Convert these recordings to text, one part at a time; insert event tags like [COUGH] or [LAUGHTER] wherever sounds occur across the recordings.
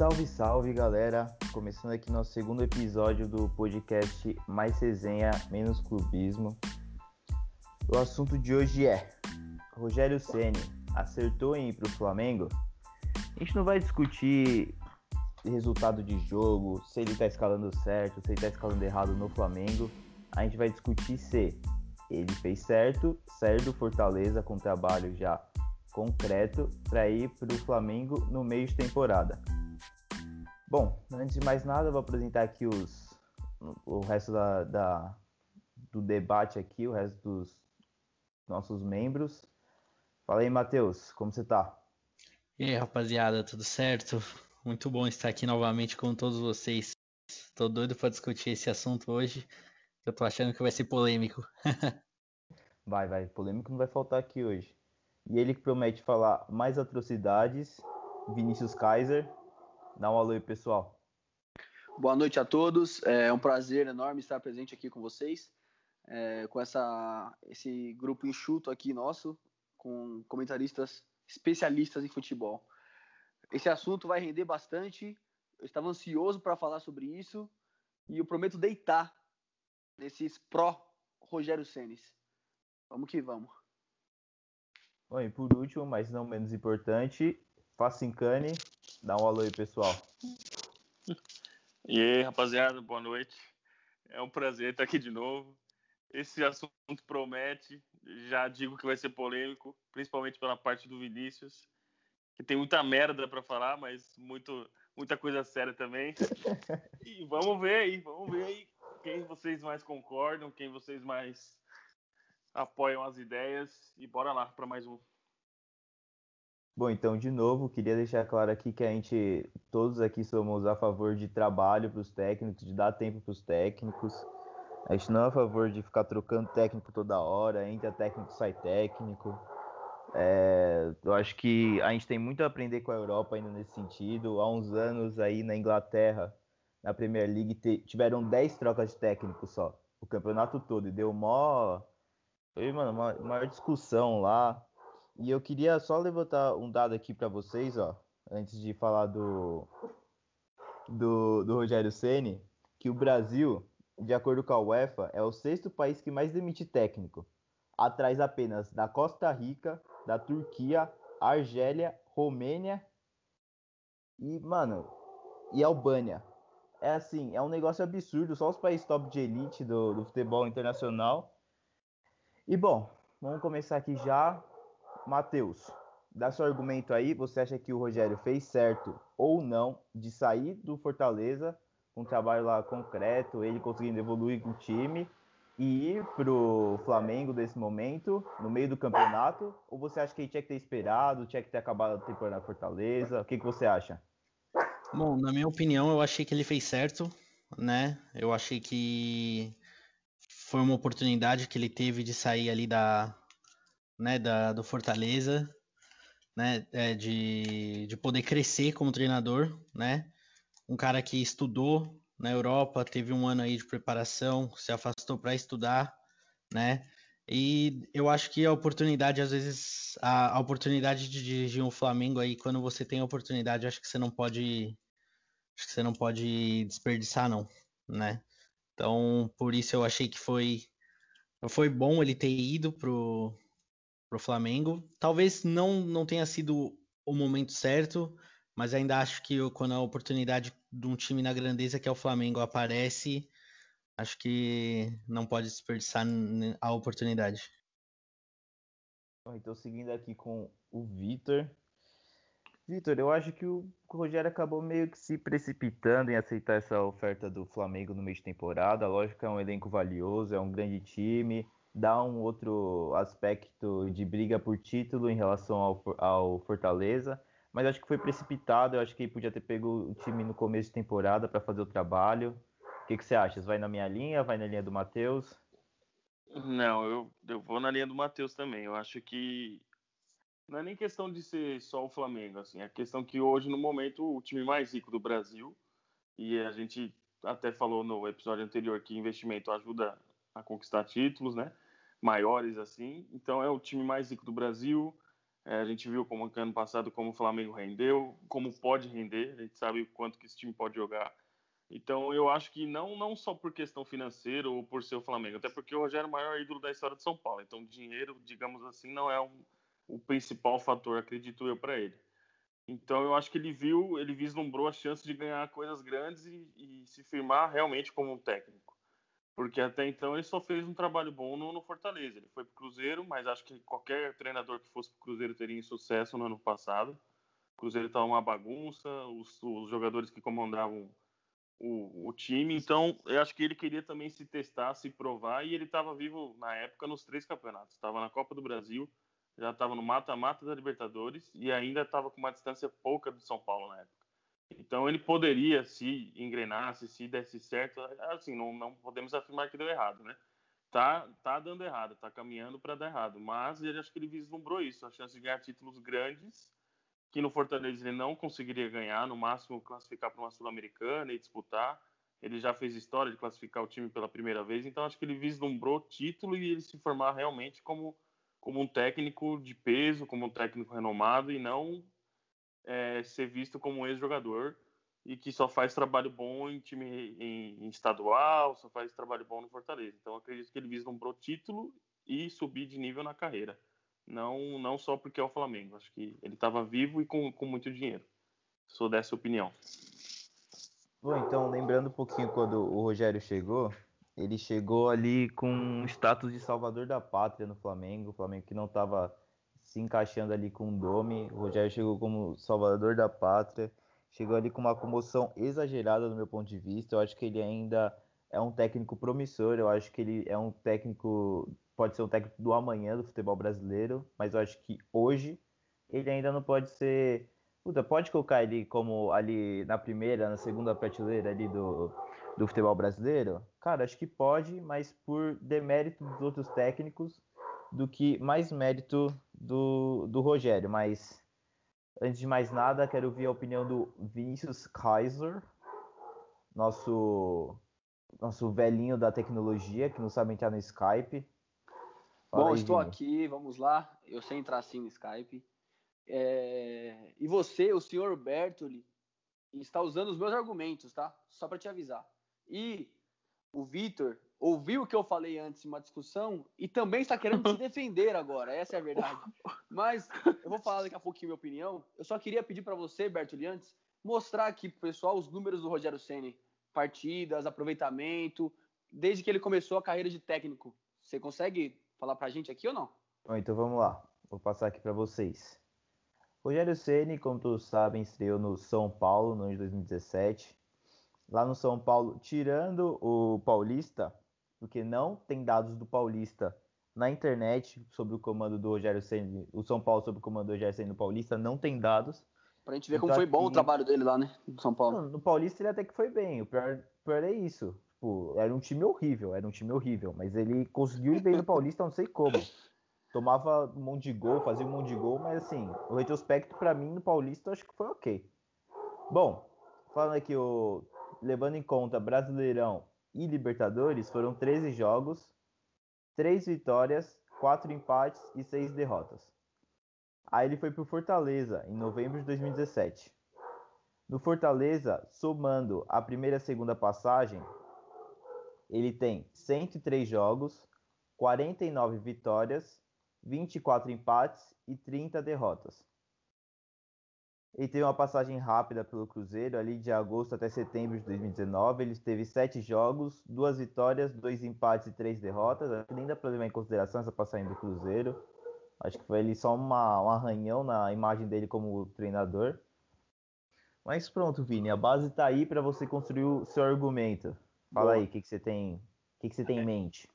Salve, salve galera! Começando aqui nosso segundo episódio do podcast Mais Resenha, Menos Clubismo. O assunto de hoje é: Rogério Ceni acertou em ir para o Flamengo? A gente não vai discutir resultado de jogo, se ele está escalando certo, se ele está escalando errado no Flamengo. A gente vai discutir se ele fez certo, sair do Fortaleza com trabalho já concreto para ir para o Flamengo no meio de temporada. Bom, antes de mais nada, vou apresentar aqui os, o resto da, da, do debate aqui, o resto dos nossos membros. Fala aí, Matheus, como você tá? E aí, rapaziada, tudo certo? Muito bom estar aqui novamente com todos vocês. Tô doido para discutir esse assunto hoje. Eu tô achando que vai ser polêmico. [LAUGHS] vai, vai, polêmico não vai faltar aqui hoje. E ele que promete falar mais atrocidades, Vinícius Kaiser. Dá um alô aí, pessoal. Boa noite a todos. É um prazer enorme estar presente aqui com vocês, é, com essa, esse grupo enxuto aqui nosso, com comentaristas especialistas em futebol. Esse assunto vai render bastante. Eu estava ansioso para falar sobre isso e eu prometo deitar nesses pró Rogério Senes. Vamos que vamos. Bom, e por último, mas não menos importante, Facincani, dá um alô aí, pessoal. E aí, rapaziada, boa noite. É um prazer estar aqui de novo. Esse assunto promete, já digo que vai ser polêmico, principalmente pela parte do Vinícius, que tem muita merda para falar, mas muito, muita coisa séria também. [LAUGHS] E vamos ver aí, vamos ver aí quem vocês mais concordam, quem vocês mais apoiam as ideias e bora lá para mais um. Bom, então, de novo, queria deixar claro aqui que a gente, todos aqui somos a favor de trabalho para os técnicos, de dar tempo para os técnicos. A gente não é a favor de ficar trocando técnico toda hora, entra técnico, sai técnico. É, eu acho que a gente tem muito a aprender com a Europa ainda nesse sentido. Há uns anos aí na Inglaterra, na Premier League, tiveram 10 trocas de técnico só, o campeonato todo, e deu mó foi, mano, uma maior discussão lá. E eu queria só levantar um dado aqui para vocês, ó, antes de falar do, do, do Rogério Ceni, que o Brasil, de acordo com a UEFA, é o sexto país que mais demite técnico, atrás apenas da Costa Rica, da Turquia, Argélia, Romênia e, mano, e Albânia. É assim, é um negócio absurdo, só os países top de elite do, do futebol internacional e bom, vamos começar aqui já. Matheus, dá seu argumento aí. Você acha que o Rogério fez certo ou não de sair do Fortaleza com um trabalho lá concreto, ele conseguindo evoluir com o time e ir pro Flamengo desse momento, no meio do campeonato? Ou você acha que ele tinha que ter esperado, tinha que ter acabado a temporada na Fortaleza? O que, que você acha? Bom, na minha opinião, eu achei que ele fez certo, né? Eu achei que foi uma oportunidade que ele teve de sair ali da, né, da, do Fortaleza, né, é, de, de poder crescer como treinador, né, um cara que estudou na Europa, teve um ano aí de preparação, se afastou para estudar, né, e eu acho que a oportunidade, às vezes, a, a oportunidade de dirigir um Flamengo aí, quando você tem a oportunidade, acho que você não pode, acho que você não pode desperdiçar não, né, então, por isso eu achei que foi foi bom ele ter ido pro, pro Flamengo. Talvez não não tenha sido o momento certo, mas ainda acho que eu, quando a oportunidade de um time na grandeza que é o Flamengo aparece, acho que não pode desperdiçar a oportunidade. Então, seguindo aqui com o Vitor, Vitor, eu acho que o Rogério acabou meio que se precipitando em aceitar essa oferta do Flamengo no meio de temporada. Lógico que é um elenco valioso, é um grande time, dá um outro aspecto de briga por título em relação ao, ao Fortaleza. Mas acho que foi precipitado, eu acho que podia ter pego o time no começo de temporada para fazer o trabalho. O que, que você acha? Vai na minha linha, vai na linha do Matheus? Não, eu, eu vou na linha do Matheus também. Eu acho que não é nem questão de ser só o Flamengo, assim, é questão que hoje, no momento, o time mais rico do Brasil, e a gente até falou no episódio anterior que investimento ajuda a conquistar títulos, né? Maiores assim. Então é o time mais rico do Brasil, É, a gente viu como ano passado como o Flamengo rendeu, como pode render, a gente sabe o quanto que esse time pode jogar. Então eu acho que não não só por questão financeira ou por ser o Flamengo, até porque o Rogério é o maior ídolo da história de São Paulo. Então dinheiro, digamos assim, não é um, o principal fator, acredito eu, para ele. Então eu acho que ele viu, ele vislumbrou a chance de ganhar coisas grandes e, e se firmar realmente como um técnico. Porque até então ele só fez um trabalho bom no, no Fortaleza. Ele foi para o Cruzeiro, mas acho que qualquer treinador que fosse para o Cruzeiro teria sucesso no ano passado. O Cruzeiro estava uma bagunça, os, os jogadores que comandavam o, o, time. Então, eu acho que ele queria também se testar, se provar, e ele estava vivo na época nos três campeonatos. Estava na Copa do Brasil, já estava no mata-mata da Libertadores e ainda estava com uma distância pouca do São Paulo na época. Então, ele poderia, se engrenasse, se desse certo, assim, não, não podemos afirmar que deu errado, né? Tá, tá dando errado, tá caminhando para dar errado, mas ele acho que ele vislumbrou isso, a chance de ganhar títulos grandes que no Fortaleza ele não conseguiria ganhar, no máximo classificar para uma Sul-Americana e disputar. Ele já fez história de classificar o time pela primeira vez, então acho que ele vislumbrou título e ele se formar realmente como, como um técnico de peso, como um técnico renomado e não é, ser visto como um ex-jogador e que só faz trabalho bom em time em, em estadual, só faz trabalho bom no Fortaleza. Então acredito que ele vislumbrou título e subir de nível na carreira. Não, não só porque é o Flamengo. Acho que ele estava vivo e com, com muito dinheiro. Sou dessa opinião. Bom, então, lembrando um pouquinho quando o Rogério chegou, ele chegou ali com um status de salvador da pátria no Flamengo. O Flamengo que não estava se encaixando ali com o Domi. O Rogério chegou como salvador da pátria. Chegou ali com uma comoção exagerada do meu ponto de vista. Eu acho que ele ainda é um técnico promissor. Eu acho que ele é um técnico pode ser um técnico do amanhã do futebol brasileiro, mas eu acho que hoje ele ainda não pode ser. Puta, pode colocar ele como ali na primeira, na segunda prateleira ali do, do futebol brasileiro? Cara, acho que pode, mas por demérito dos outros técnicos do que mais mérito do, do Rogério. Mas antes de mais nada, quero ouvir a opinião do Vinícius Kaiser, nosso nosso velhinho da tecnologia, que não sabe entrar no Skype. Fala Bom, aí, estou aqui, vamos lá. Eu sei entrar assim no Skype. É... E você, o senhor Bertoli, está usando os meus argumentos, tá? Só para te avisar. E o Vitor ouviu o que eu falei antes em uma discussão e também está querendo se [LAUGHS] defender agora. Essa é a verdade. Mas eu vou falar daqui a pouquinho minha opinião. Eu só queria pedir para você, Bertoli, antes, mostrar aqui pro pessoal os números do Rogério Ceni, partidas, aproveitamento, desde que ele começou a carreira de técnico. Você consegue falar para a gente aqui ou não? Bom, então vamos lá. Vou passar aqui para vocês. Rogério Ceni, como todos sabem, estreou no São Paulo no ano de 2017. Lá no São Paulo, tirando o Paulista, porque não tem dados do Paulista na internet sobre o comando do Rogério Ceni, o São Paulo sobre o comando do Rogério Ceni no Paulista não tem dados. Pra gente ver então, como foi bom o trabalho dele lá, né, no São Paulo. No Paulista ele até que foi bem. O pior, pior é isso. Tipo, era um time horrível, era um time horrível, mas ele conseguiu ir bem no Paulista, não sei como. Tomava um monte de gol, fazia um monte de gol, mas assim, o retrospecto para mim no Paulista eu acho que foi ok. Bom, falando aqui, o, levando em conta Brasileirão e Libertadores, foram 13 jogos, 3 vitórias, 4 empates e 6 derrotas. Aí ele foi para o Fortaleza em novembro de 2017. No Fortaleza, somando a primeira e a segunda passagem, ele tem 103 jogos, 49 vitórias, 24 empates e 30 derrotas. Ele teve uma passagem rápida pelo Cruzeiro, ali de agosto até setembro de 2019. Ele teve 7 jogos, 2 vitórias, 2 empates e 3 derrotas. Acho que nem dá para levar em consideração essa passagem do Cruzeiro. Acho que foi ali só uma, um arranhão na imagem dele como treinador. Mas pronto, Vini, a base está aí para você construir o seu argumento. Fala aí, o que, que você tem, o que, que você tem em mente?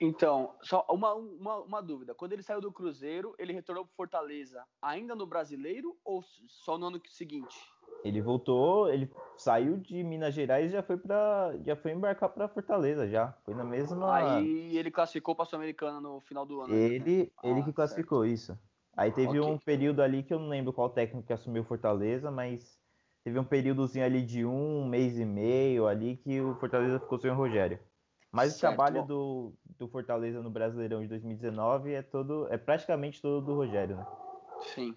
Então, só uma, uma, uma, dúvida. Quando ele saiu do Cruzeiro, ele retornou para Fortaleza ainda no Brasileiro ou só no ano seguinte? Ele voltou, ele saiu de Minas Gerais e já foi para já foi embarcar para Fortaleza já. Foi na mesma Aí ele classificou para Sul-Americana no final do ano. Ele, né? ele ah, que classificou certo. isso. Aí teve okay. um período ali que eu não lembro qual técnico que assumiu Fortaleza, mas teve um períodozinho ali de um mês e meio ali que o Fortaleza ficou sem o Rogério. Mas certo. o trabalho do, do Fortaleza no Brasileirão de 2019 é todo é praticamente todo do Rogério, né? Sim.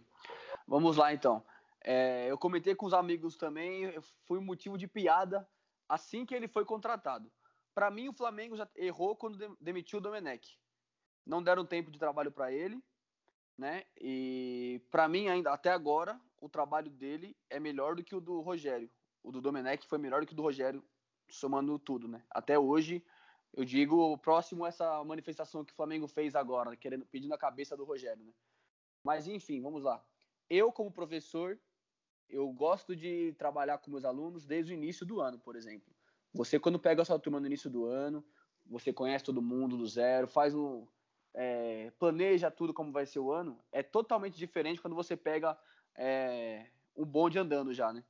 Vamos lá então. É, eu comentei com os amigos também, foi motivo de piada assim que ele foi contratado. Para mim, o Flamengo já errou quando demitiu o Domenech. Não deram tempo de trabalho para ele, né? E para mim ainda até agora o trabalho dele é melhor do que o do Rogério. O do Domenech foi melhor do que o do Rogério, somando tudo, né? Até hoje, eu digo próximo a essa manifestação que o Flamengo fez agora, querendo pedindo a cabeça do Rogério, né? Mas enfim, vamos lá. Eu como professor, eu gosto de trabalhar com meus alunos desde o início do ano, por exemplo. Você, quando pega a sua turma no início do ano, você conhece todo mundo do zero, faz um. É, planeja tudo como vai ser o ano, é totalmente diferente quando você pega é, um bonde andando já, né?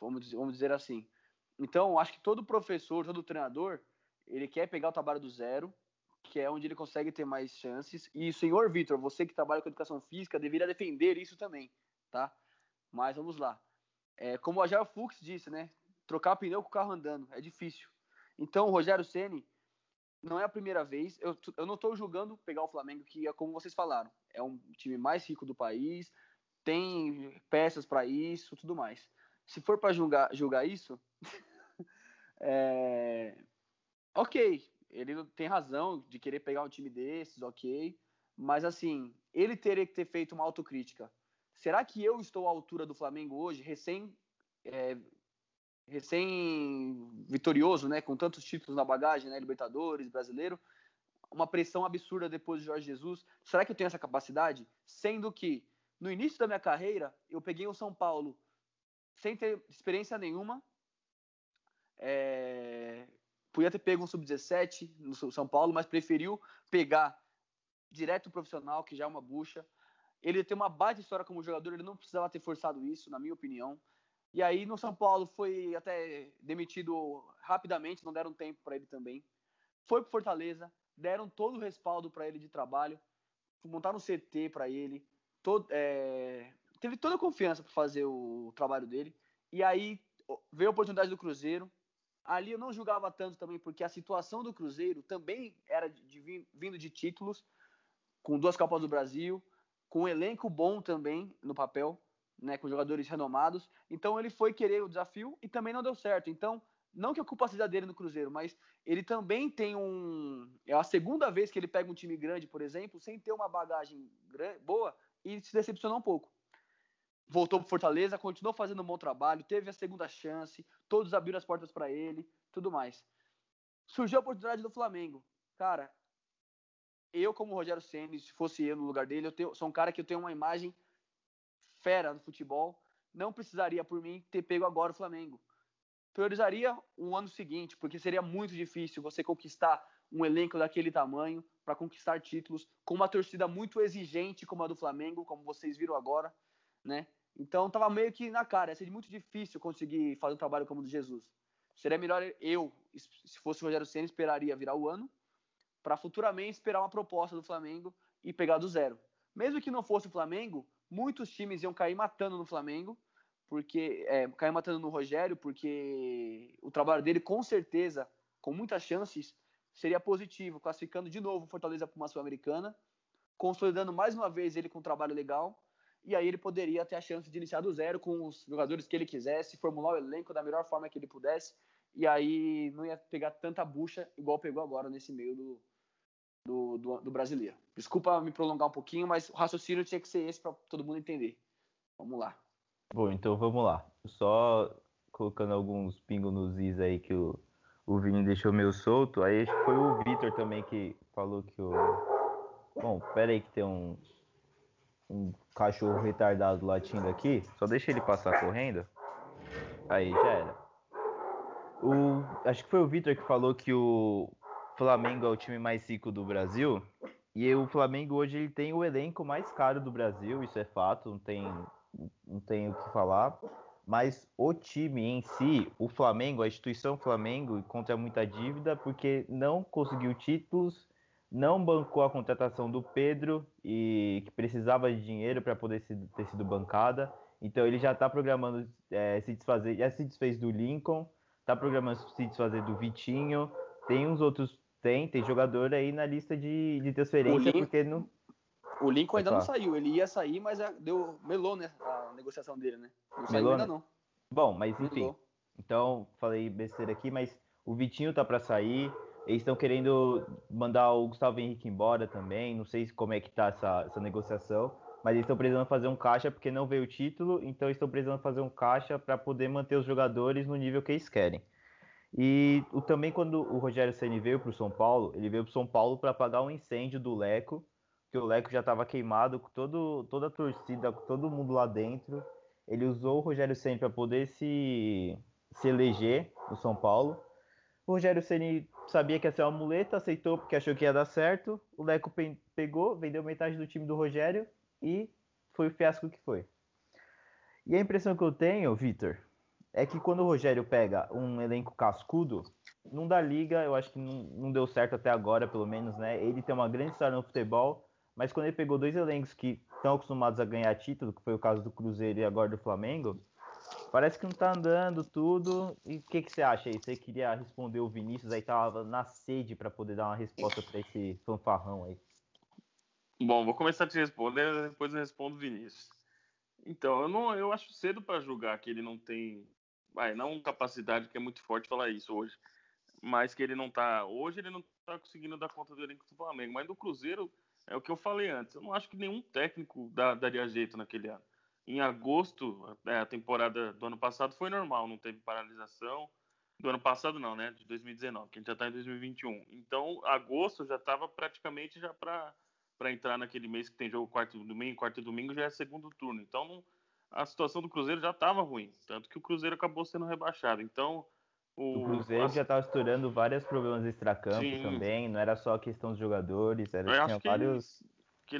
Vamos, vamos dizer assim. Então, acho que todo professor, todo treinador, ele quer pegar o trabalho do zero, que é onde ele consegue ter mais chances. E, senhor Vitor, você que trabalha com educação física, deveria defender isso também, tá? Mas vamos lá. É, como o Agel Fux disse, né? Trocar pneu com o carro andando é difícil. Então, o Rogério Ceni não é a primeira vez. Eu, eu não estou julgando pegar o Flamengo, que é como vocês falaram, é um time mais rico do país, tem peças para isso, tudo mais. Se for para julgar, julgar isso, [LAUGHS] é... ok, ele tem razão de querer pegar um time desses, ok. Mas assim, ele teria que ter feito uma autocrítica será que eu estou à altura do Flamengo hoje, recém é, recém vitorioso, né, com tantos títulos na bagagem, né, Libertadores, Brasileiro, uma pressão absurda depois de Jorge Jesus. Será que eu tenho essa capacidade? Sendo que no início da minha carreira eu peguei o São Paulo sem ter experiência nenhuma, é... podia ter pego um sub-17 no São Paulo, mas preferiu pegar direto profissional, que já é uma bucha. Ele tem uma baita história como jogador, ele não precisava ter forçado isso, na minha opinião. E aí no São Paulo foi até demitido rapidamente, não deram tempo para ele também. Foi para Fortaleza, deram todo o respaldo para ele de trabalho, montaram um CT para ele, todo, é, teve toda a confiança para fazer o trabalho dele. E aí veio a oportunidade do Cruzeiro. Ali eu não julgava tanto também, porque a situação do Cruzeiro também era de, de, vindo de títulos, com duas Copas do Brasil, com um elenco bom também no papel, né, com jogadores renomados. Então ele foi querer o desafio e também não deu certo. Então, não que a culpa seja dele no Cruzeiro, mas ele também tem um. É a segunda vez que ele pega um time grande, por exemplo, sem ter uma bagagem boa e se decepcionou um pouco. Voltou para Fortaleza, continuou fazendo um bom trabalho, teve a segunda chance, todos abriram as portas para ele, tudo mais. Surgiu a oportunidade do Flamengo. Cara, eu, como Rogério Senna, se fosse eu no lugar dele, eu tenho, sou um cara que eu tenho uma imagem fera no futebol. Não precisaria, por mim, ter pego agora o Flamengo. Priorizaria o ano seguinte, porque seria muito difícil você conquistar um elenco daquele tamanho para conquistar títulos com uma torcida muito exigente como a do Flamengo, como vocês viram agora, né? Então tava meio que na cara, ia ser muito difícil conseguir fazer um trabalho como o do Jesus. Seria melhor eu, se fosse o Rogério Senna, esperaria virar o ano para futuramente esperar uma proposta do Flamengo e pegar do zero. Mesmo que não fosse o Flamengo, muitos times iam cair matando no Flamengo, porque é, cair matando no Rogério, porque o trabalho dele com certeza, com muitas chances, seria positivo, classificando de novo o Fortaleza para uma Sul-Americana, consolidando mais uma vez ele com um trabalho legal, e aí ele poderia ter a chance de iniciar do zero com os jogadores que ele quisesse, formular o elenco da melhor forma que ele pudesse, e aí não ia pegar tanta bucha igual pegou agora nesse meio do, do, do, do, brasileiro. Desculpa me prolongar um pouquinho, mas o raciocínio tinha que ser esse para todo mundo entender. Vamos lá. Bom, então vamos lá. Só colocando alguns pingos nos is aí que o, o Vini deixou meio solto. Aí acho que foi o Vitor também que falou que o. Bom, pera aí que tem um, um cachorro retardado latindo aqui. Só deixa ele passar correndo. Aí, já era. O, acho que foi o Vitor que falou que o, Flamengo é o time mais rico do Brasil. E o Flamengo hoje ele tem o elenco mais caro do Brasil, isso é fato, não tem, não tem o que falar. Mas o time em si, o Flamengo, a instituição Flamengo, encontra muita dívida porque não conseguiu títulos, não bancou a contratação do Pedro e que precisava de dinheiro para poder ter sido bancada. Então ele já está programando é, se desfazer, já se desfez do Lincoln, está programando se desfazer do Vitinho, tem uns outros tem, tem jogador aí na lista de, de transferência, porque não. O Lincoln ainda não saiu, ele ia sair, mas deu melou, né, a negociação dele, né? Não saiu ainda né? não. Bom, mas enfim. Melou. Então, falei besteira aqui, mas o Vitinho tá para sair. Eles estão querendo mandar o Gustavo Henrique embora também. Não sei como é que tá essa, essa negociação, mas eles estão precisando fazer um caixa porque não veio o título, então estão precisando fazer um caixa para poder manter os jogadores no nível que eles querem. E o, também quando o Rogério Ceni veio para o São Paulo, ele veio para o São Paulo para apagar um incêndio do Leco, que o Leco já estava queimado com todo, toda a torcida, com todo mundo lá dentro. Ele usou o Rogério Ceni para poder se, se eleger no São Paulo. Rogério Ceni sabia que ia ser uma muleta, aceitou porque achou que ia dar certo. O Leco pe pegou, vendeu metade do time do Rogério e foi o fiasco que foi. E a impressão que eu tenho, Vitor, é que quando o Rogério pega um elenco cascudo, não dá liga, eu acho que não, não, deu certo até agora, pelo menos, né? Ele tem uma grande história no futebol, mas quando ele pegou dois elencos que estão acostumados a ganhar título, que foi o caso do Cruzeiro e agora do Flamengo, Parece que não tá andando tudo. E o que, que você acha aí? Você queria responder o Vinícius, aí tava na sede para poder dar uma resposta para esse fanfarrão aí. Bom, vou começar a te responder, depois eu respondo o Vinícius. Então, eu não, eu acho cedo para julgar que ele não tem, vai, não capacidade que é muito forte falar isso hoje, mas que ele não tá, hoje ele não tá conseguindo dar conta do elenco do Flamengo, mas do Cruzeiro é o que eu falei antes. Eu não acho que nenhum técnico dá, daria jeito naquele ano em agosto, é, a temporada do ano passado foi normal, não teve paralisação. Do ano passado não, né? De 2019, que a gente já está em 2021. Então, agosto já estava praticamente já para para entrar naquele mês que tem jogo quarto domingo, quarto e domingo já é segundo turno. Então, não, a situação do Cruzeiro já estava ruim, tanto que o Cruzeiro acabou sendo rebaixado. Então, o, o Cruzeiro já estava estourando vários problemas extracampo também, não era só a questão dos jogadores, era tinha vários,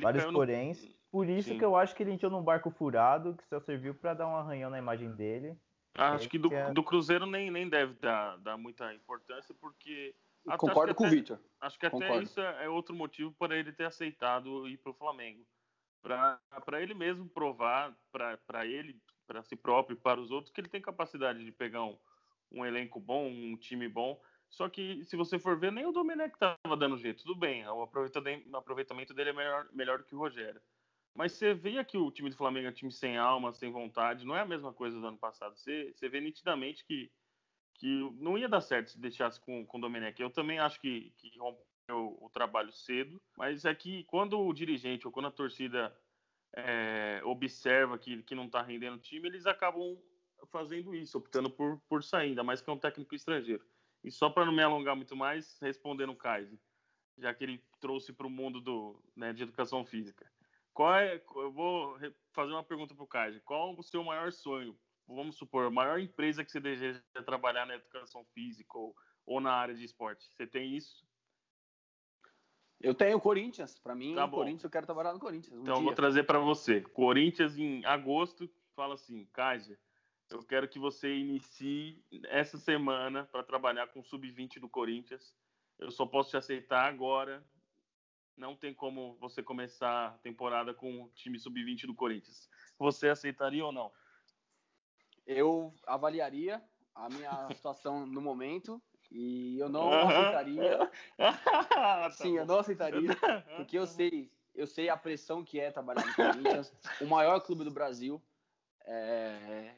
vários poréns. No por isso Sim. que eu acho que ele entrou num barco furado, que só serviu para dar um arranhão na imagem dele. Acho que do, é... do Cruzeiro nem, nem deve dar, dar muita importância, porque. Concordo com até, o Victor. Acho que Concordo. até isso é, é outro motivo para ele ter aceitado ir para o Flamengo. Para ele mesmo provar, para ele, para si próprio e para os outros, que ele tem capacidade de pegar um, um elenco bom, um time bom. Só que, se você for ver, nem o Domenech estava dando jeito. Tudo bem, o aproveitamento dele é melhor, melhor que o Rogério. Mas você vê que o time do Flamengo é um time sem alma, sem vontade, não é a mesma coisa do ano passado. Você, você vê nitidamente que, que não ia dar certo se deixasse com, com o Domenech. Eu também acho que, que rompeu o trabalho cedo, mas é que quando o dirigente ou quando a torcida é, observa que, que não está rendendo o time, eles acabam fazendo isso, optando por, por sair, ainda mais que é um técnico estrangeiro. E só para não me alongar muito mais, respondendo o Kaiser, já que ele trouxe para o mundo do, né, de educação física. Qual é, eu vou fazer uma pergunta para o Kaji. Qual o seu maior sonho? Vamos supor, a maior empresa que você deseja trabalhar na educação física ou, ou na área de esporte. Você tem isso? Eu tenho Corinthians. Para mim, tá Corinthians, eu quero trabalhar no Corinthians. Um então, eu vou trazer para você. Corinthians, em agosto, fala assim: Kaji, eu quero que você inicie essa semana para trabalhar com o sub-20 do Corinthians. Eu só posso te aceitar agora não tem como você começar a temporada com o time sub-20 do Corinthians. Você aceitaria ou não? Eu avaliaria a minha [LAUGHS] situação no momento e eu não aceitaria. [LAUGHS] tá Sim, eu não aceitaria, porque eu sei, eu sei a pressão que é trabalhar no Corinthians, o maior clube do Brasil, é,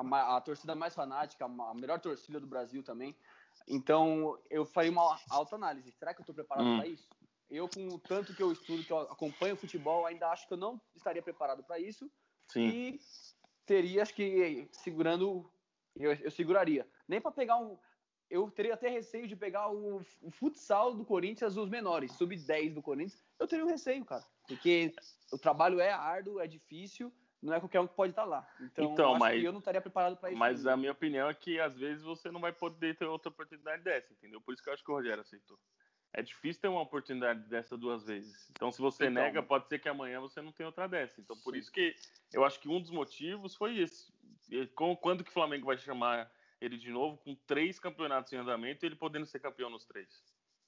a, a, torcida mais fanática, a melhor torcida do Brasil também. Então, eu faria uma autoanálise. Será que eu estou preparado hum. para isso? eu, com o tanto que eu estudo, que eu acompanho o futebol, ainda acho que eu não estaria preparado para isso. Sim. E teria, acho que, segurando. Eu, eu seguraria. Nem para pegar um. Eu teria até receio de pegar o, o futsal do Corinthians, os menores, sub-10 do Corinthians. Eu teria um receio, cara. Porque o trabalho é árduo, é difícil não é qualquer um que pode estar lá. Então, então mas, eu não estaria preparado para isso. Mas ainda. a minha opinião é que às vezes você não vai poder ter outra oportunidade dessa, entendeu? Por isso que eu acho que o Rogério aceitou é difícil ter uma oportunidade dessa duas vezes. Então, se você então, nega, pode ser que amanhã você não tenha outra dessa. Então, por isso que eu acho que um dos motivos foi esse. Quando que o Flamengo vai chamar ele de novo, com três campeonatos em andamento, ele podendo ser campeão nos três?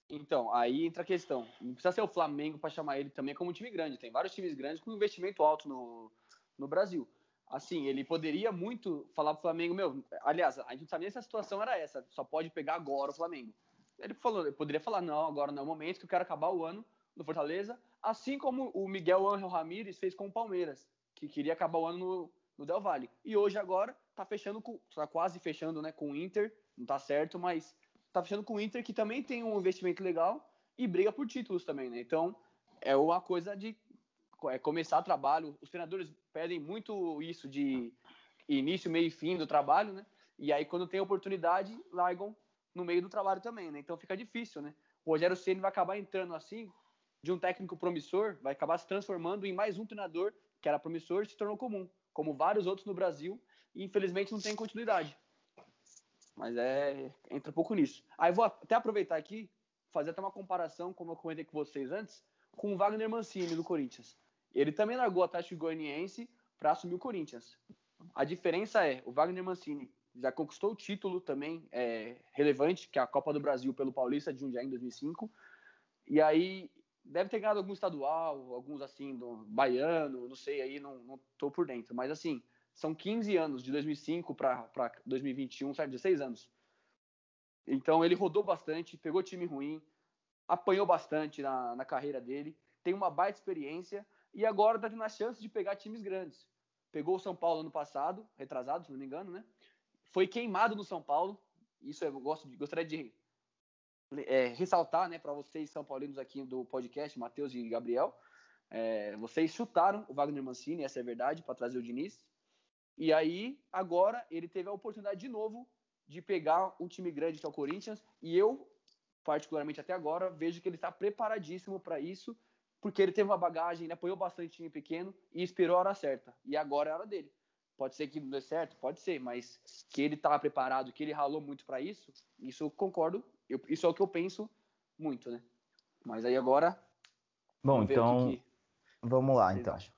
Então, aí entra a questão. Não precisa ser o Flamengo para chamar ele também como um time grande. Tem vários times grandes com investimento alto no, no Brasil. Assim, ele poderia muito falar pro Flamengo, meu, aliás, a gente não sabia se a situação era essa, só pode pegar agora o Flamengo. Ele falou, ele poderia falar, não, agora não é o momento, que eu quero acabar o ano no Fortaleza, assim como o Miguel Ángel Ramírez fez com o Palmeiras, que queria acabar o ano no, no Del Valle. E hoje agora tá fechando com, tá quase fechando, né, com o Inter, não tá certo, mas tá fechando com o Inter que também tem um investimento legal e briga por títulos também, né? Então, é uma coisa de é, começar trabalho. Os treinadores pedem muito isso de início, meio e fim do trabalho, né? E aí quando tem oportunidade, largam no meio do trabalho também, né? Então fica difícil, né? O Rogério Ceni vai acabar entrando assim de um técnico promissor, vai acabar se transformando em mais um treinador que era promissor e se tornou comum, como vários outros no Brasil, e infelizmente não tem continuidade. Mas é entra um pouco nisso. Aí vou até aproveitar aqui, fazer até uma comparação, como eu comentei com vocês antes, com o Wagner Mancini do Corinthians. Ele também largou a Atlético Goianiense para assumir o Corinthians. A diferença é, o Wagner Mancini já conquistou o título também é, relevante, que é a Copa do Brasil pelo Paulista de Jundiaí em 2005. E aí deve ter ganhado algum estadual, alguns assim, do baiano, não sei, aí não, não tô por dentro. Mas assim, são 15 anos, de 2005 para 2021, certo? 16 anos. Então ele rodou bastante, pegou time ruim, apanhou bastante na, na carreira dele, tem uma baita experiência e agora está tendo a chance de pegar times grandes. Pegou o São Paulo ano passado, retrasado, se não me engano, né? Foi queimado no São Paulo. Isso eu gosto de, gostaria de é, ressaltar, né, para vocês São Paulinos aqui do podcast, Matheus e Gabriel. É, vocês chutaram o Wagner Mancini, essa é a verdade, para trazer o Diniz. E aí, agora, ele teve a oportunidade de novo de pegar um time grande que é o Corinthians. E eu, particularmente até agora, vejo que ele está preparadíssimo para isso porque ele teve uma bagagem, ele apoiou bastante time pequeno e esperou a hora certa. E agora é a hora dele. Pode ser que não dê certo, pode ser, mas que ele estava preparado, que ele ralou muito para isso, isso eu concordo. Eu, isso é o que eu penso muito, né? Mas aí agora. Bom, então. Que vamos lá, então. Acham.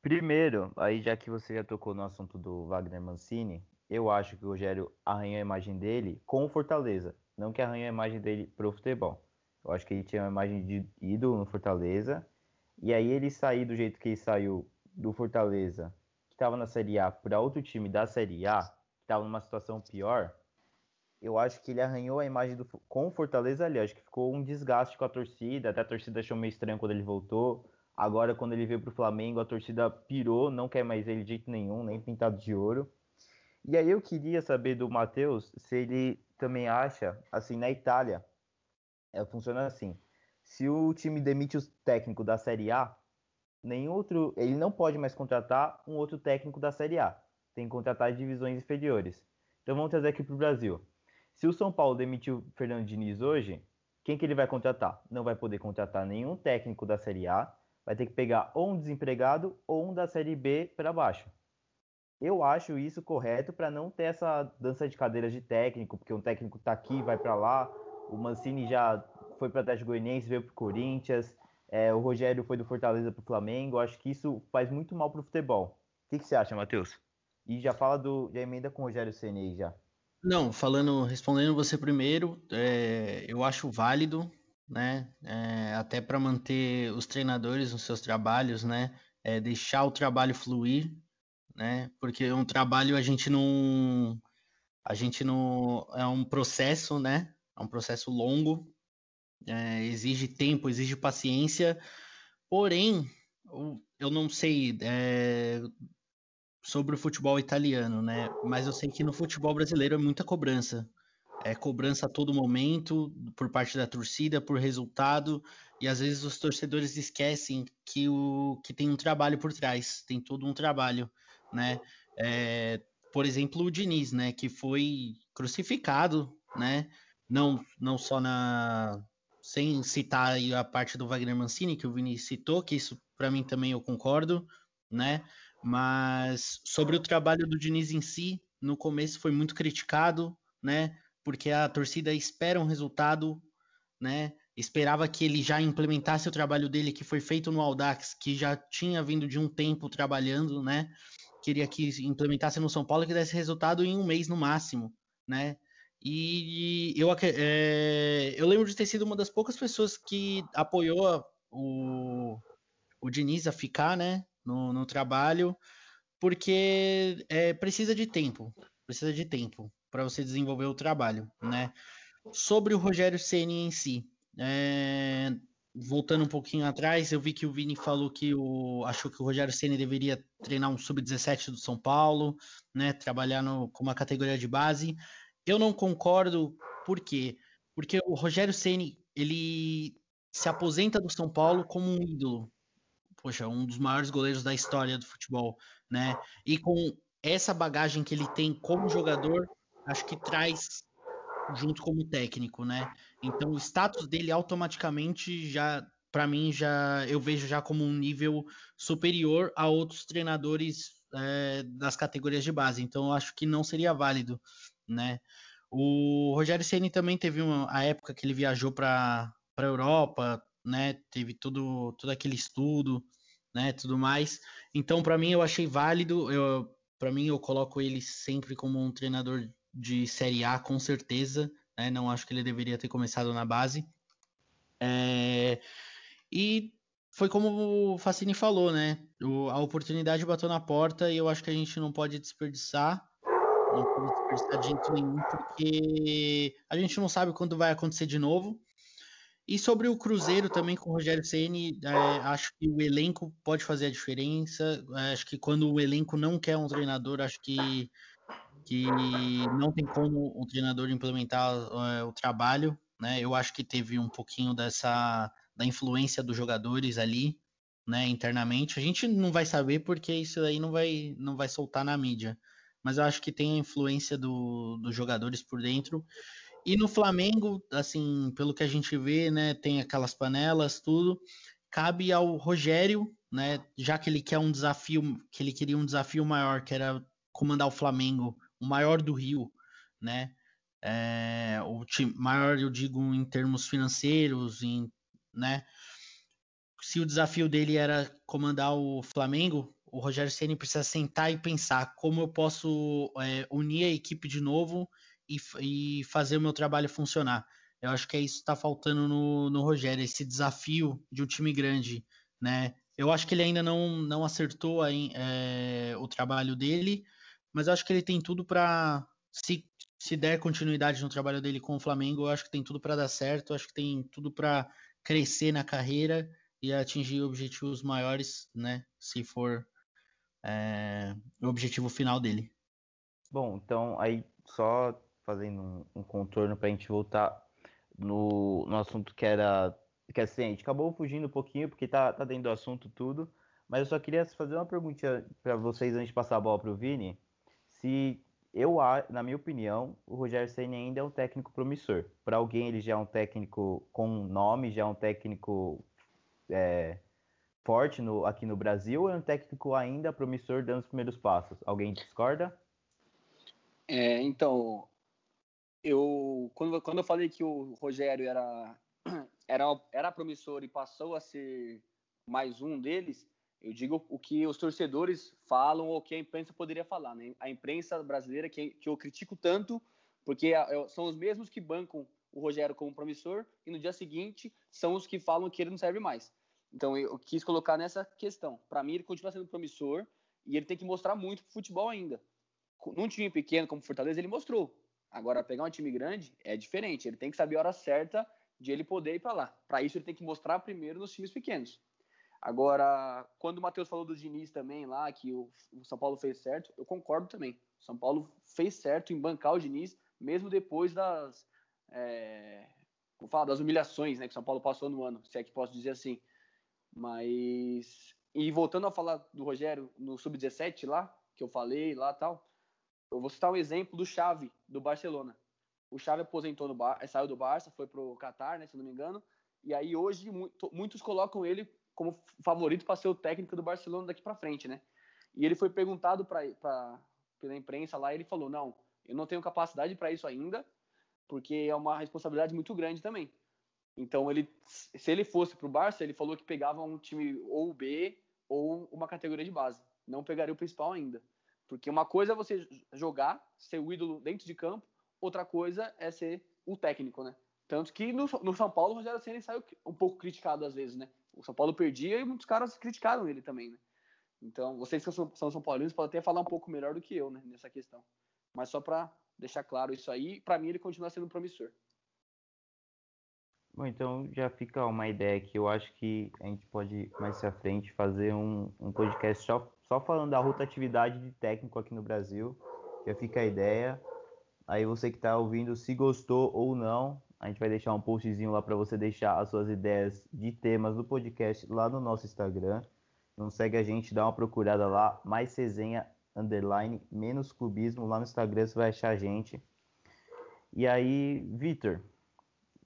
Primeiro, aí já que você já tocou no assunto do Wagner Mancini, eu acho que o Rogério arranhou a imagem dele com o Fortaleza, não que arranhou a imagem dele pro futebol. Eu acho que ele tinha uma imagem de ídolo no Fortaleza. E aí ele sair do jeito que ele saiu do Fortaleza, que estava na Série A, para outro time da Série A, que estava numa situação pior, eu acho que ele arranhou a imagem do, com o Fortaleza ali. Acho que ficou um desgaste com a torcida. Até a torcida achou meio estranho quando ele voltou. Agora, quando ele veio para o Flamengo, a torcida pirou, não quer mais ele de jeito nenhum, nem pintado de ouro. E aí eu queria saber do Matheus se ele também acha, assim, na Itália, é, funciona assim. Se o time demite o técnico da Série A, nenhum outro, ele não pode mais contratar um outro técnico da Série A. Tem que contratar divisões inferiores. Então vamos trazer aqui para o Brasil. Se o São Paulo demitiu o Fernando Diniz hoje, quem que ele vai contratar? Não vai poder contratar nenhum técnico da Série A, vai ter que pegar ou um desempregado ou um da Série B para baixo. Eu acho isso correto para não ter essa dança de cadeiras de técnico, porque um técnico está aqui, vai para lá, o Mancini já foi para o Atlético Goianiense, veio para o Corinthians. É, o Rogério foi do Fortaleza para o Flamengo. Acho que isso faz muito mal para o futebol. O que, que, você acha, Matheus? E já fala do. Já emenda com o Rogério Ceni já. Não, falando, respondendo você primeiro, é, eu acho válido, né? É, até para manter os treinadores nos seus trabalhos, né? É, deixar o trabalho fluir, né? Porque um trabalho a gente não. A gente não. É um processo, né? É um processo longo, é, exige tempo, exige paciência. Porém, eu não sei é, sobre o futebol italiano, né? Mas eu sei que no futebol brasileiro é muita cobrança. É cobrança a todo momento por parte da torcida, por resultado, e às vezes os torcedores esquecem que, o, que tem um trabalho por trás, tem todo um trabalho, né? É, por exemplo, o Diniz, né? Que foi crucificado, né? Não, não só na. Sem citar a parte do Wagner Mancini, que o Vini citou, que isso para mim também eu concordo, né? Mas sobre o trabalho do Diniz em si, no começo foi muito criticado, né? Porque a torcida espera um resultado, né? Esperava que ele já implementasse o trabalho dele que foi feito no Audax, que já tinha vindo de um tempo trabalhando, né? Queria que implementasse no São Paulo que desse resultado em um mês no máximo, né? E eu, é, eu lembro de ter sido uma das poucas pessoas que apoiou o, o Diniz a ficar né, no, no trabalho, porque é, precisa de tempo, precisa de tempo para você desenvolver o trabalho, né? Sobre o Rogério Ceni em si, é, voltando um pouquinho atrás, eu vi que o Vini falou que o, achou que o Rogério Ceni deveria treinar um sub-17 do São Paulo, né, trabalhar no, com uma categoria de base. Eu não concordo, por quê? Porque o Rogério Ceni ele se aposenta do São Paulo como um ídolo. Poxa, um dos maiores goleiros da história do futebol, né? E com essa bagagem que ele tem como jogador, acho que traz junto como técnico, né? Então o status dele automaticamente já, para mim, já eu vejo já como um nível superior a outros treinadores é, das categorias de base. Então eu acho que não seria válido, né? O Rogério Ceni também teve uma a época que ele viajou para para Europa, né? Teve tudo todo aquele estudo, né? Tudo mais. Então para mim eu achei válido. Eu para mim eu coloco ele sempre como um treinador de Série A, com certeza. Né? Não acho que ele deveria ter começado na base. É... E foi como o Facini falou, né? O, a oportunidade bateu na porta e eu acho que a gente não pode desperdiçar. Não pode desperdiçar de jeito nenhum, porque a gente não sabe quando vai acontecer de novo. E sobre o Cruzeiro também com o Rogério Ceni, é, acho que o elenco pode fazer a diferença. É, acho que quando o elenco não quer um treinador, acho que que não tem como o treinador implementar uh, o trabalho, né? Eu acho que teve um pouquinho dessa da influência dos jogadores ali, né, internamente. A gente não vai saber porque isso aí não vai não vai soltar na mídia, mas eu acho que tem a influência do, dos jogadores por dentro. E no Flamengo, assim, pelo que a gente vê, né, tem aquelas panelas, tudo. Cabe ao Rogério, né, já que ele quer um desafio, que ele queria um desafio maior, que era comandar o Flamengo o maior do Rio, né? É, o time, maior, eu digo, em termos financeiros, em, né? Se o desafio dele era comandar o Flamengo, o Rogério Ceni precisa sentar e pensar como eu posso é, unir a equipe de novo e, e, fazer o meu trabalho funcionar. Eu acho que é isso que está faltando no, no Rogério, esse desafio de um time grande, né? Eu acho que ele ainda não, não acertou é, o trabalho dele, mas eu acho que ele tem tudo para se, se der continuidade no trabalho dele com o Flamengo, eu acho que tem tudo para dar certo, eu acho que tem tudo para crescer na carreira e atingir objetivos maiores, né? Se for é, o objetivo final dele. Bom, então aí só fazendo um, um contorno para a gente voltar no, no assunto que era que assim, a gente acabou fugindo um pouquinho porque tá, tá dentro do assunto tudo, mas eu só queria fazer uma pergunta para vocês antes de passar a bola para o Vini se eu, na minha opinião, o Rogério Ceni ainda é um técnico promissor. Para alguém ele já é um técnico com nome, já é um técnico é, forte no, aqui no Brasil, ou é um técnico ainda promissor dando os primeiros passos? Alguém discorda? É, então, eu quando, quando eu falei que o Rogério era, [CLEARS THROAT] era, era promissor e passou a ser mais um deles, eu digo o que os torcedores falam ou o que a imprensa poderia falar. Né? A imprensa brasileira, que, que eu critico tanto, porque são os mesmos que bancam o Rogério como promissor e no dia seguinte são os que falam que ele não serve mais. Então eu quis colocar nessa questão. Para mim, ele continua sendo promissor e ele tem que mostrar muito pro futebol ainda. Num time pequeno como Fortaleza, ele mostrou. Agora, pegar um time grande é diferente. Ele tem que saber a hora certa de ele poder ir para lá. Para isso, ele tem que mostrar primeiro nos times pequenos. Agora, quando o Matheus falou do Diniz também lá, que o, São Paulo fez certo, eu concordo também. O São Paulo fez certo em bancar o Diniz, mesmo depois das, é, vou falar, das humilhações né, que o São Paulo passou no ano, se é que posso dizer assim. Mas, e voltando a falar do Rogério no Sub-17 lá, que eu falei lá tal, eu vou citar um exemplo do Xavi, do Barcelona. O Xavi aposentou no Bar, saiu do Barça, foi pro Qatar, né, se não me engano, e aí hoje muitos colocam ele como favorito para ser o técnico do Barcelona daqui para frente, né? E ele foi perguntado pra, pra, pela imprensa lá, e ele falou: não, eu não tenho capacidade para isso ainda, porque é uma responsabilidade muito grande também. Então, ele, se ele fosse para o Barça, ele falou que pegava um time ou B ou uma categoria de base. Não pegaria o principal ainda. Porque uma coisa é você jogar, ser o ídolo dentro de campo, outra coisa é ser o técnico, né? Tanto que no, no São Paulo o Rogério Ceni saiu um pouco criticado às vezes, né? o São Paulo perdia e muitos caras criticaram ele também, né? Então, vocês que são, são São Paulinos podem até falar um pouco melhor do que eu, né, nessa questão. Mas só para deixar claro isso aí, para mim ele continua sendo promissor. Bom, então já fica uma ideia que eu acho que a gente pode mais à frente fazer um, um podcast só, só falando da rotatividade de técnico aqui no Brasil. Já fica a ideia. Aí você que está ouvindo, se gostou ou não, a gente vai deixar um postzinho lá para você deixar as suas ideias de temas do podcast lá no nosso Instagram. Não segue a gente, dá uma procurada lá, mais resenha, underline, menos clubismo. Lá no Instagram você vai achar a gente. E aí, Vitor,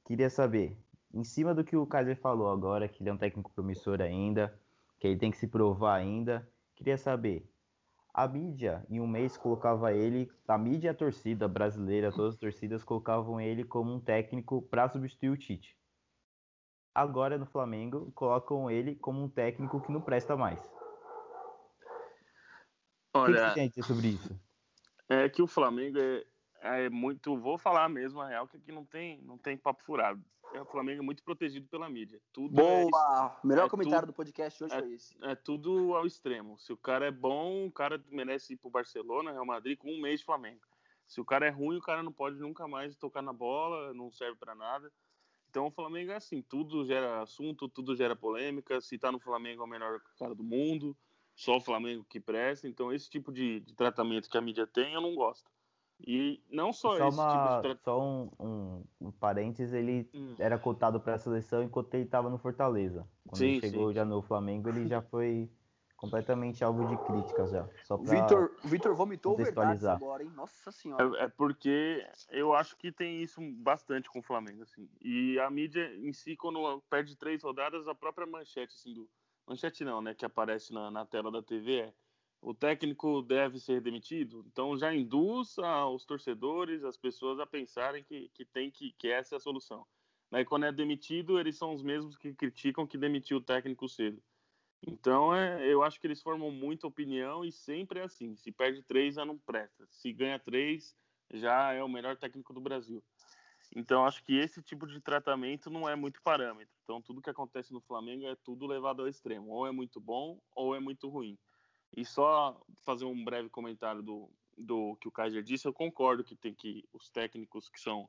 queria saber, em cima do que o Kaiser falou agora, que ele é um técnico promissor ainda, que ele tem que se provar ainda, queria saber, a mídia em um mês colocava ele, a mídia e a torcida brasileira, todas as torcidas colocavam ele como um técnico para substituir o Tite. Agora no Flamengo colocam ele como um técnico que não presta mais. Olha, o que você tem a dizer sobre isso? É que o Flamengo é, é muito, vou falar mesmo a real que aqui não tem, não tem papo furado. O Flamengo é muito protegido pela mídia. Tudo Boa! É, Melhor é comentário tudo, do podcast hoje é, foi esse. É tudo ao extremo. Se o cara é bom, o cara merece ir pro Barcelona, Real Madrid com um mês de Flamengo. Se o cara é ruim, o cara não pode nunca mais tocar na bola, não serve para nada. Então o Flamengo é assim, tudo gera assunto, tudo gera polêmica. Se tá no Flamengo é o melhor cara do mundo, só o Flamengo que presta. Então esse tipo de, de tratamento que a mídia tem, eu não gosto. E não só, só esse uma, tipo de. Só um, um, um parênteses, ele hum. era cotado para a seleção enquanto ele estava no Fortaleza. Quando sim, ele chegou sim. já no Flamengo, ele já foi completamente alvo de críticas já. Só Vitor, Vitor vomitou verdades contextualizar. agora, hein? Nossa senhora. É, é porque eu acho que tem isso bastante com o Flamengo, assim. E a mídia em si, quando perde três rodadas, a própria manchete, assim, do. Manchete não, né? Que aparece na, na tela da TV é o técnico deve ser demitido. Então já induz os torcedores, as pessoas a pensarem que, que tem que, que essa é a solução. Daí quando é demitido, eles são os mesmos que criticam que demitiu o técnico cedo. Então é, eu acho que eles formam muita opinião e sempre é assim. Se perde três, já não presta. Se ganha três, já é o melhor técnico do Brasil. Então acho que esse tipo de tratamento não é muito parâmetro. Então tudo que acontece no Flamengo é tudo levado ao extremo. Ou é muito bom ou é muito ruim. E só fazer um breve comentário do, do que o Kaiser disse, eu concordo que tem que os técnicos que são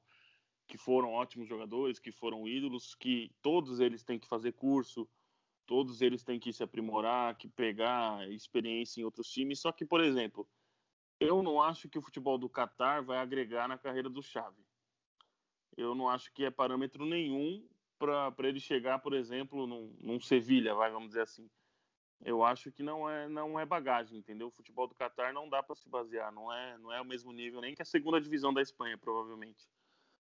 que foram ótimos jogadores, que foram ídolos, que todos eles têm que fazer curso, todos eles têm que se aprimorar, que pegar experiência em outros times. Só que, por exemplo, eu não acho que o futebol do Catar vai agregar na carreira do Xavi. Eu não acho que é parâmetro nenhum para ele chegar, por exemplo, num, num Sevilha, vai, vamos dizer assim eu acho que não é não é bagagem, entendeu? O futebol do Catar não dá para se basear, não é não é o mesmo nível nem que a segunda divisão da Espanha, provavelmente.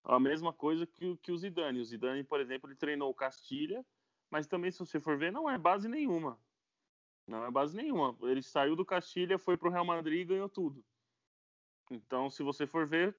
A mesma coisa que, que o Zidane. O Zidane, por exemplo, ele treinou o Castilha, mas também se você for ver, não é base nenhuma. Não é base nenhuma. Ele saiu do Castilha, foi pro Real Madrid e ganhou tudo. Então, se você for ver,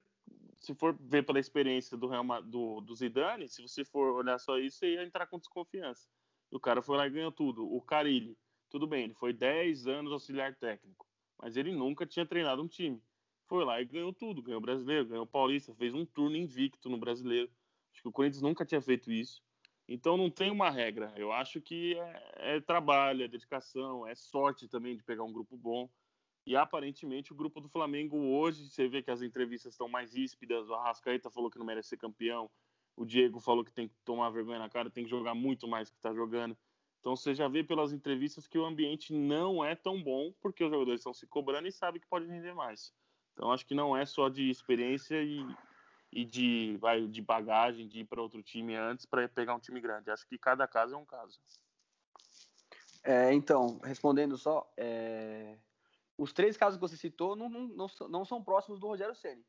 se for ver pela experiência do, Real, do, do Zidane, se você for olhar só isso, você ia entrar com desconfiança. O cara foi lá e ganhou tudo. O Carilli, tudo bem, ele foi 10 anos auxiliar técnico, mas ele nunca tinha treinado um time. Foi lá e ganhou tudo, ganhou o brasileiro, ganhou o paulista, fez um turno invicto no brasileiro. Acho que o Corinthians nunca tinha feito isso. Então não tem uma regra. Eu acho que é, é trabalho, é dedicação, é sorte também de pegar um grupo bom. E aparentemente o grupo do Flamengo hoje, você vê que as entrevistas estão mais ríspidas. O Arrascaeta falou que não merece ser campeão. O Diego falou que tem que tomar vergonha na cara, tem que jogar muito mais que está jogando. Então você já vê pelas entrevistas que o ambiente não é tão bom, porque os jogadores estão se cobrando e sabem que pode render mais. Então acho que não é só de experiência e, e de, vai, de bagagem de ir para outro time antes para pegar um time grande. Acho que cada caso é um caso. É, então, respondendo só, é... os três casos que você citou não, não, não, são próximos do Rogério Ceni.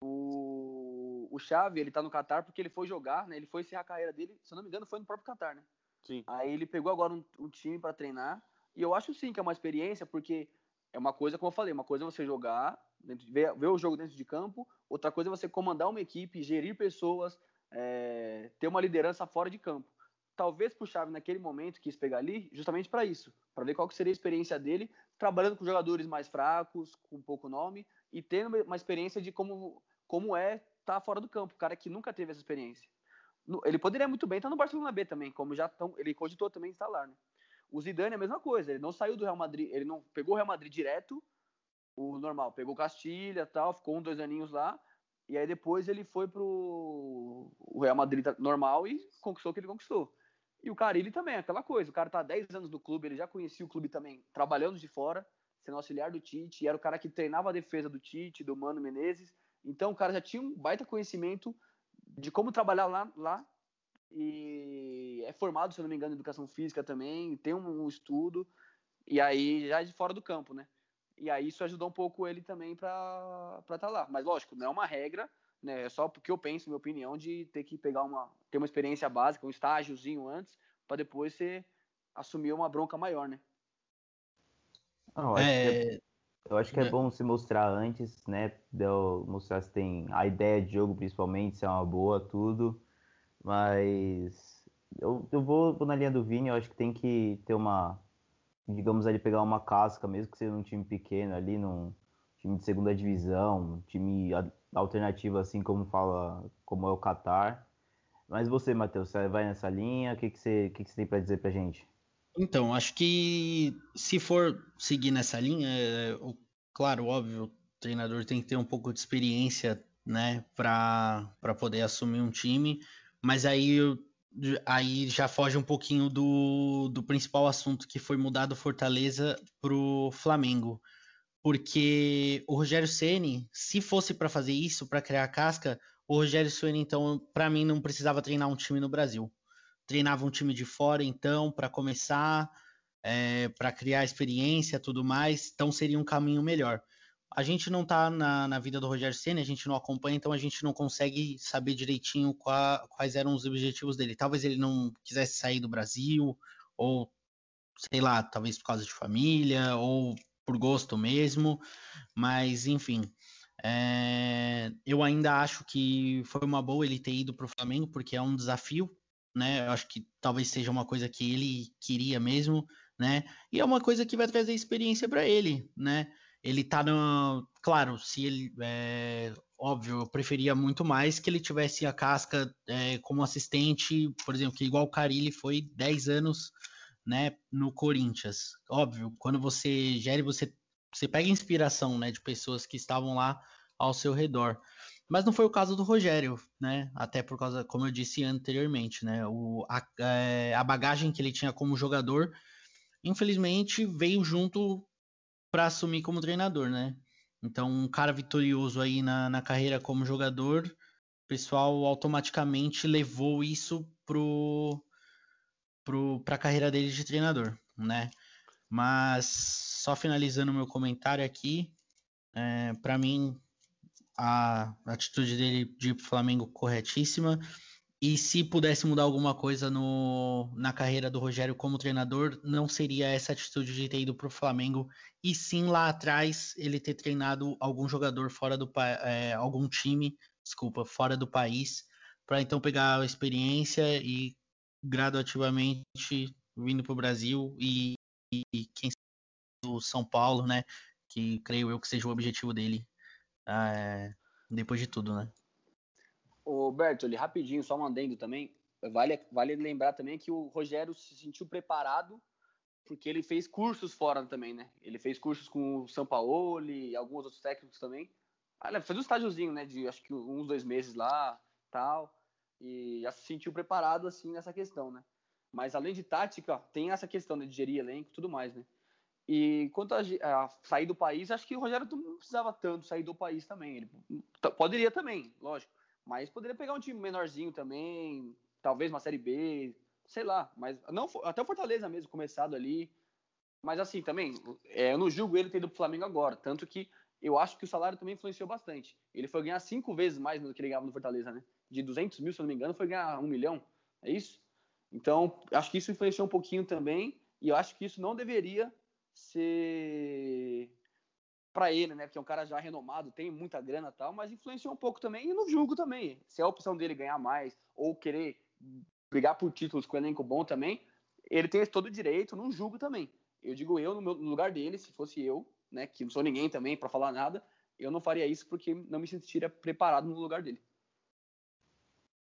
O, o Xavi, ele tá no Qatar porque ele foi jogar, né? Ele foi encerrar a carreira dele, se eu não me engano, foi no próprio Qatar, né? Sim. Aí ele pegou agora um, um time para treinar. E eu acho sim que é uma experiência, porque é uma coisa, como eu falei, uma coisa é você jogar, dentro de, ver, ver, o jogo dentro de campo, outra coisa é você comandar uma equipe, gerir pessoas, é, ter uma liderança fora de campo. Talvez pro Xavi naquele momento quis pegar ali justamente para isso, para ver qual que seria a experiência dele, trabalhando com jogadores mais fracos, com pouco nome, e tendo uma experiência de como, como é estar tá fora do campo, o cara que nunca teve essa experiência. Ele poderia muito bem estar no Barcelona B também, como já tão, ele cogitou também instalar, né? O Zidane é a mesma coisa, ele não saiu do Real Madrid, ele não pegou o Real Madrid direto, o normal, pegou Castilha tal, ficou um, dois aninhos lá, E aí depois ele foi pro o Real Madrid normal e conquistou o que ele conquistou. E o Carilli também, aquela coisa. O cara tá há 10 anos no clube, ele já conhecia o clube também, trabalhando de fora, sendo auxiliar do Tite, era o cara que treinava a defesa do Tite, do Mano Menezes. Então o cara já tinha um baita conhecimento de como trabalhar lá, lá e é formado, se eu não me engano, em educação física também, tem um, um estudo, e aí já é de fora do campo, né? E aí isso ajudou um pouco ele também para estar tá lá. Mas lógico, não é uma regra, né? É só porque eu penso, minha opinião, de ter que pegar uma ter uma experiência básica, um estágiozinho antes, para depois você assumir uma bronca maior, né? Não, eu, é... eu acho que é, é bom se mostrar antes, né? Mostrar se tem a ideia de jogo, principalmente, se é uma boa, tudo. Mas eu, eu vou, vou na linha do Vini, eu acho que tem que ter uma, digamos ali, pegar uma casca, mesmo que seja num time pequeno ali, num time de segunda divisão, um time alternativo assim como fala, como é o Qatar. Mas você, Matheus, você vai nessa linha? O que, que, você, que, que você tem para dizer pra gente? Então, acho que se for seguir nessa linha, é, o, claro, óbvio, o treinador tem que ter um pouco de experiência, né, para poder assumir um time, mas aí, aí já foge um pouquinho do, do principal assunto que foi mudar do Fortaleza pro Flamengo. Porque o Rogério Ceni, se fosse para fazer isso, para criar casca, o Rogério Ceni então, para mim não precisava treinar um time no Brasil. Treinava um time de fora então, para começar, é, para criar experiência, tudo mais, então seria um caminho melhor a gente não está na, na, vida do Rogério Senna, a gente não acompanha, então a gente não consegue saber direitinho qua, quais eram os objetivos dele. Talvez ele não quisesse sair do Brasil, ou sei lá, talvez por causa de família, ou por gosto mesmo, mas enfim. É, eu ainda acho que foi uma boa ele ter ido para o Flamengo, porque é um desafio, né? Eu acho que talvez seja uma coisa que ele queria mesmo, né? E é uma coisa que vai trazer experiência para ele, né? ele tá no. Claro, se ele. É, óbvio, eu preferia muito mais que ele tivesse a casca é, como assistente, por exemplo, que igual o Carilli foi 10 anos né, no Corinthians. Óbvio, quando você gere, você, você pega inspiração né, de pessoas que estavam lá ao seu redor. Mas não foi o caso do Rogério, né? Até por causa, como eu disse anteriormente, né? O, a, é, a bagagem que ele tinha como jogador, infelizmente, veio junto para assumir como treinador, né? Então, um cara vitorioso aí na, na carreira como jogador, o pessoal automaticamente levou isso pro, pro, pra carreira dele de treinador, né? Mas, só finalizando meu comentário aqui, é, para mim, a atitude dele de Flamengo corretíssima. E se pudesse mudar alguma coisa no, na carreira do Rogério como treinador, não seria essa atitude de ter ido para o Flamengo, e sim lá atrás ele ter treinado algum jogador fora do é, algum time, desculpa, fora do país, para então pegar a experiência e gradativamente vindo para o Brasil e, e, quem sabe o São Paulo, né? Que creio eu que seja o objetivo dele é, depois de tudo, né? O Bertoli, rapidinho, só mandando também. Vale, vale lembrar também que o Rogério se sentiu preparado porque ele fez cursos fora também, né? Ele fez cursos com o São Paulo e alguns outros técnicos também. Ah, fez um estágiozinho, né? De acho que uns dois meses lá, tal. E já se sentiu preparado, assim, nessa questão, né? Mas além de tática, tem essa questão né, de gerir elenco e tudo mais, né? E quanto a, a, sair do país, acho que o Rogério não precisava tanto sair do país também. Ele poderia também, lógico. Mas poderia pegar um time menorzinho também, talvez uma Série B, sei lá. Mas não até o Fortaleza mesmo, começado ali. Mas assim, também, é, eu não julgo ele ter ido pro Flamengo agora. Tanto que eu acho que o salário também influenciou bastante. Ele foi ganhar cinco vezes mais do que ele ganhava no Fortaleza, né? De 200 mil, se eu não me engano, foi ganhar um milhão. É isso? Então, acho que isso influenciou um pouquinho também. E eu acho que isso não deveria ser para ele, né? Porque é um cara já renomado, tem muita grana e tal, mas influenciou um pouco também e não julgo também. Se é a opção dele ganhar mais ou querer brigar por títulos com elenco bom também, ele tem todo o direito, não julgo também. Eu digo eu no, meu, no lugar dele, se fosse eu, né, que não sou ninguém também para falar nada, eu não faria isso porque não me sentiria preparado no lugar dele.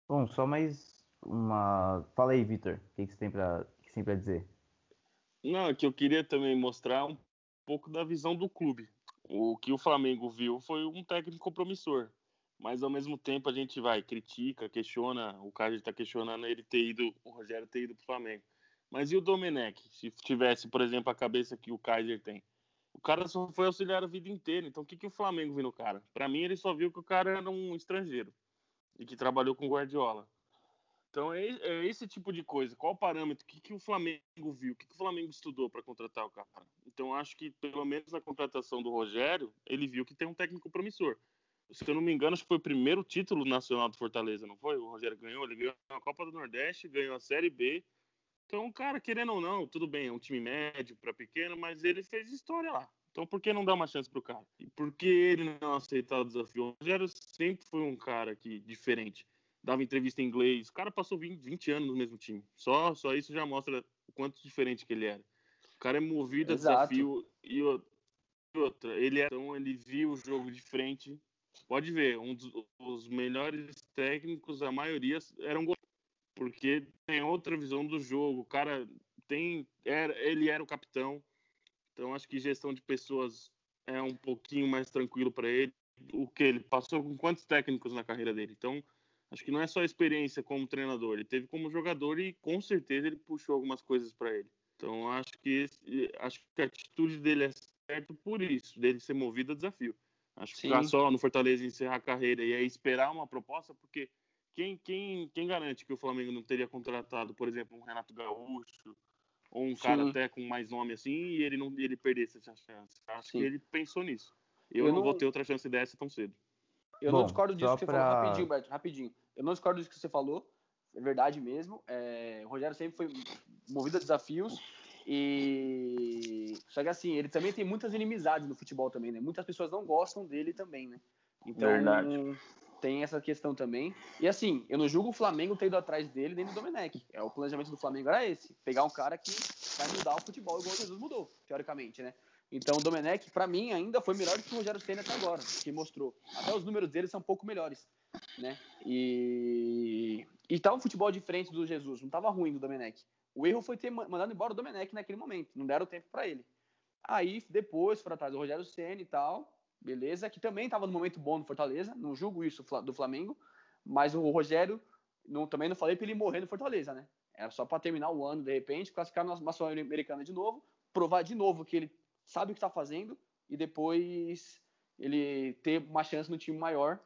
Bom, só mais uma. Fala aí, Vitor, o que, que você tem para dizer? Não, é que eu queria também mostrar um pouco da visão do clube. O que o Flamengo viu foi um técnico promissor. mas ao mesmo tempo a gente vai, critica, questiona, o Kaiser está questionando ele ter ido, o Rogério ter ido para o Flamengo. Mas e o Domenech, se tivesse, por exemplo, a cabeça que o Kaiser tem? O cara só foi auxiliar a vida inteira, então o que, que o Flamengo viu no cara? Para mim, ele só viu que o cara era um estrangeiro e que trabalhou com Guardiola. Então é, é, esse tipo de coisa. Qual o parâmetro? O que, que o Flamengo viu? O que, que o Flamengo estudou para contratar o cara? Então acho que pelo menos na contratação do Rogério, ele viu que tem um técnico promissor. Se eu não me engano, acho que foi o primeiro título nacional do Fortaleza, não foi? O Rogério ganhou, ele ganhou a Copa do Nordeste, ganhou a Série B. Então, cara, querendo ou não, tudo bem, é um time médio para pequeno, mas ele fez história lá. Então, por que não dar uma chance pro cara? E por que ele não aceitar o desafio? O Rogério sempre foi um cara que diferente dava entrevista em inglês. O cara passou 20, 20 anos no mesmo time. Só, só isso já mostra o quanto diferente que ele era. O cara é movido a desafio e outra, ele é, então ele viu o jogo de frente. Pode ver, um dos os melhores técnicos, a maioria eram porque tem outra visão do jogo. O cara tem, era, ele era o capitão. Então acho que gestão de pessoas é um pouquinho mais tranquilo para ele. O que ele passou com quantos técnicos na carreira dele? Então acho que não é só a experiência como treinador, ele teve como jogador e com certeza ele puxou algumas coisas para ele. Então acho que esse, acho que a atitude dele é certa por isso, dele ser movido a desafio. Acho que ficar só no Fortaleza encerrar a carreira e aí esperar uma proposta, porque quem, quem, quem garante que o Flamengo não teria contratado, por exemplo, um Renato Gaúcho ou um Sim. cara até com mais nome assim e ele não ele perdesse essa chance? Acho Sim. que ele pensou nisso. Eu, Eu não, não vou ter outra chance dessa tão cedo. Eu Bom, não discordo disso que você pra... falou. Rapidinho, Beto, rapidinho. Eu não discordo disso que você falou. É verdade mesmo. É, o Rogério sempre foi movido a desafios. E. Só que assim, ele também tem muitas inimizades no futebol também, né? Muitas pessoas não gostam dele também, né? Então. Verdade. Tem essa questão também. E assim, eu não julgo o Flamengo ter ido atrás dele nem do Domenech. É, o planejamento do Flamengo era esse: pegar um cara que vai mudar o futebol igual o Jesus mudou, teoricamente, né? Então o Domenech, para mim, ainda foi melhor do que o Rogério Senna até agora, que mostrou. Até os números dele são um pouco melhores, né? E e tá um futebol diferente do Jesus, não tava ruim do Domenech. O erro foi ter mandado embora o Domenech naquele momento, não deram tempo para ele. Aí depois foram atrás do Rogério Senna e tal, beleza, que também tava no momento bom no Fortaleza, não julgo isso do Flamengo, mas o Rogério não, também não falei para ele morrer no Fortaleza, né? Era só para terminar o ano, de repente, classificar na Sul-Americana de novo, provar de novo que ele sabe o que está fazendo e depois ele ter uma chance no time maior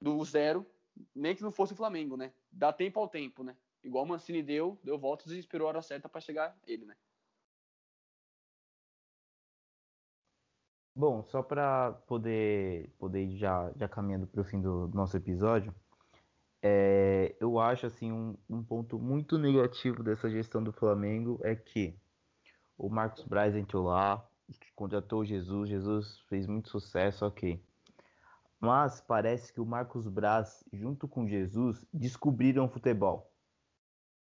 do zero, nem que não fosse o Flamengo, né? Dá tempo ao tempo, né? Igual o Mancini deu, deu voltas e esperou a hora certa para chegar ele, né? Bom, só para poder, poder ir já, já caminhando para o fim do nosso episódio, é, eu acho assim um, um ponto muito negativo dessa gestão do Flamengo é que o Marcos Braz entrou lá, contratou Jesus, Jesus fez muito sucesso, ok. Mas parece que o Marcos Braz, junto com Jesus, descobriram o futebol.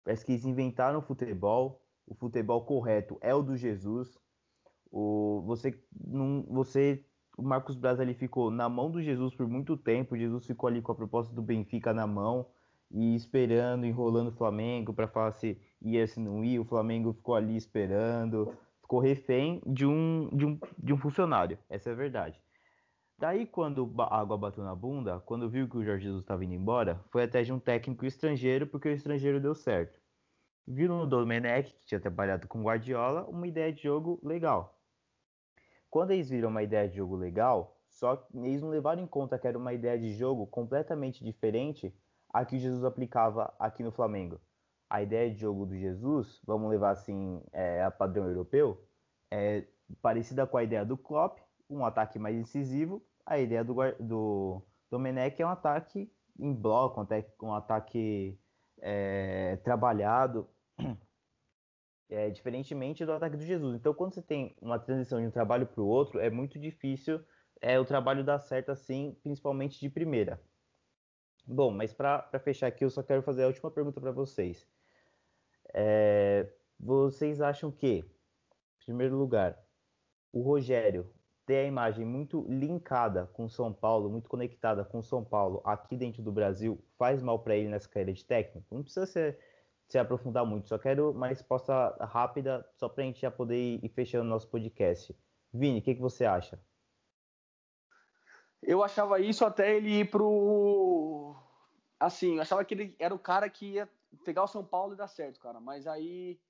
Parece que eles inventaram o futebol, o futebol correto é o do Jesus. O, você, não, você, o Marcos Braz ali ficou na mão do Jesus por muito tempo. Jesus ficou ali com a proposta do Benfica na mão e esperando, enrolando o Flamengo para falar se ia, se não ia. O Flamengo ficou ali esperando ficou refém de um, de um, de um funcionário. Essa é a verdade. Daí, quando a água bateu na bunda, quando viu que o Jorge Jesus estava indo embora, foi até de um técnico estrangeiro, porque o estrangeiro deu certo. Viram no Domenech, que tinha trabalhado com Guardiola, uma ideia de jogo legal. Quando eles viram uma ideia de jogo legal, só que eles não levaram em conta que era uma ideia de jogo completamente diferente a que o Jesus aplicava aqui no Flamengo a ideia de jogo do Jesus, vamos levar assim é, a padrão europeu, é parecida com a ideia do Klopp, um ataque mais incisivo. A ideia do, do Domenech é um ataque em bloco, um ataque é, trabalhado, [CLEARS THROAT] é, diferentemente do ataque do Jesus. Então, quando você tem uma transição de um trabalho para o outro, é muito difícil é, o trabalho dar certo assim, principalmente de primeira. Bom, mas para fechar aqui, eu só quero fazer a última pergunta para vocês. É, vocês acham que, em primeiro lugar, o Rogério ter a imagem muito linkada com São Paulo, muito conectada com São Paulo aqui dentro do Brasil, faz mal para ele nessa carreira de técnico? Não precisa ser, se aprofundar muito, só quero uma resposta rápida, só para a gente já poder ir, fechando nosso podcast. Vini, o que, que você acha? Eu achava isso até ele ir pro. Assim, eu achava que ele era o cara que ia pegar o São Paulo e dar certo, cara. Mas aí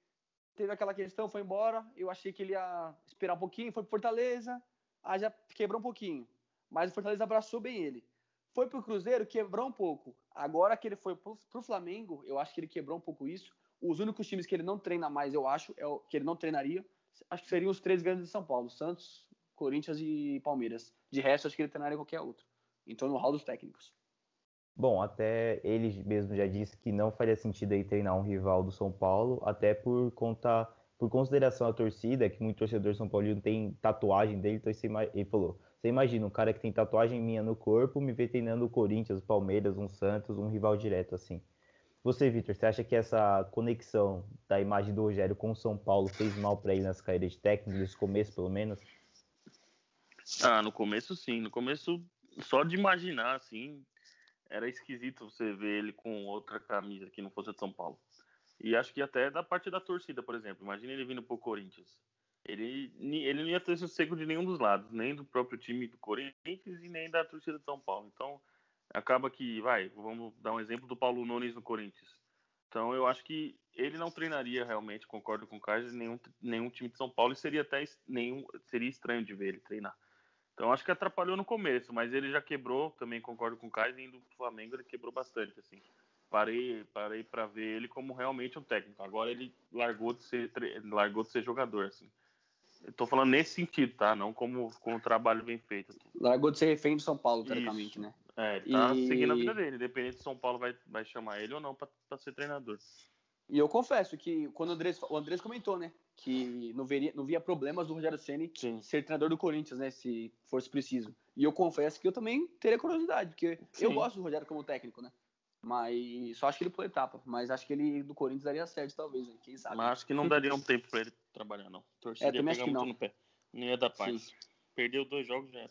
teve aquela questão, foi embora. Eu achei que ele ia esperar um pouquinho, foi pro Fortaleza, aí já quebrou um pouquinho. Mas o Fortaleza abraçou bem ele. Foi pro Cruzeiro, quebrou um pouco. Agora que ele foi pro, pro Flamengo, eu acho que ele quebrou um pouco isso. Os únicos times que ele não treina mais, eu acho, é o, que ele não treinaria, acho que seriam os três grandes de São Paulo: Santos, Corinthians e Palmeiras. De resto, acho que ele treinaria qualquer outro. Então, no hall dos técnicos. Bom, até ele mesmo já disse que não faria sentido aí treinar um rival do São Paulo, até por conta, por consideração à torcida, que muito torcedor São Paulino tem tatuagem dele, então ele falou, você imagina um cara que tem tatuagem minha no corpo, me vê treinando o Corinthians, o Palmeiras, um Santos, um rival direto assim. Você, Vitor, você acha que essa conexão da imagem do Rogério com o São Paulo fez mal para ele nas carreiras de técnico, nesse começo pelo menos? Ah, no começo sim. No começo, só de imaginar, assim, era esquisito você ver ele com outra camisa que não fosse de São Paulo. E acho que até da parte da torcida, por exemplo. Imagina ele vindo pro Corinthians. Ele, ele não ia ter sossego de nenhum dos lados, nem do próprio time do Corinthians e nem da torcida de São Paulo. Então, acaba que, vai, vamos dar um exemplo do Paulo Nunes no Corinthians. Então, eu acho que ele não treinaria realmente, concordo com o Carlos, nenhum, nenhum time de São Paulo e seria até nenhum, seria estranho de ver ele treinar. Então acho que atrapalhou no começo, mas ele já quebrou, também concordo com o Caio, indo pro Flamengo ele quebrou bastante, assim. Parei, parei para ver ele como realmente um técnico. Agora ele largou de ser, largou de ser jogador, assim. Eu tô falando nesse sentido, tá? Não como, como o trabalho bem feito. Largou de ser refém do São Paulo, teoricamente, né? É, ele tá e... seguindo a vida dele, independente se São Paulo vai, vai chamar ele ou não para ser treinador. E eu confesso que quando o Andrés, o Andrés comentou, né? Que não, veria, não via problemas do Rogério Ceni ser treinador do Corinthians, né? Se fosse preciso. E eu confesso que eu também teria curiosidade, porque Sim. eu gosto do Rogério como técnico, né? Mas só acho que ele por etapa. Mas acho que ele do Corinthians daria certo, talvez, né? quem sabe. Mas acho que não daria um tempo para ele trabalhar, não. Torcida é, também acho que não. no pé. Não ia dar paz. Sim. Perdeu dois jogos já. Era.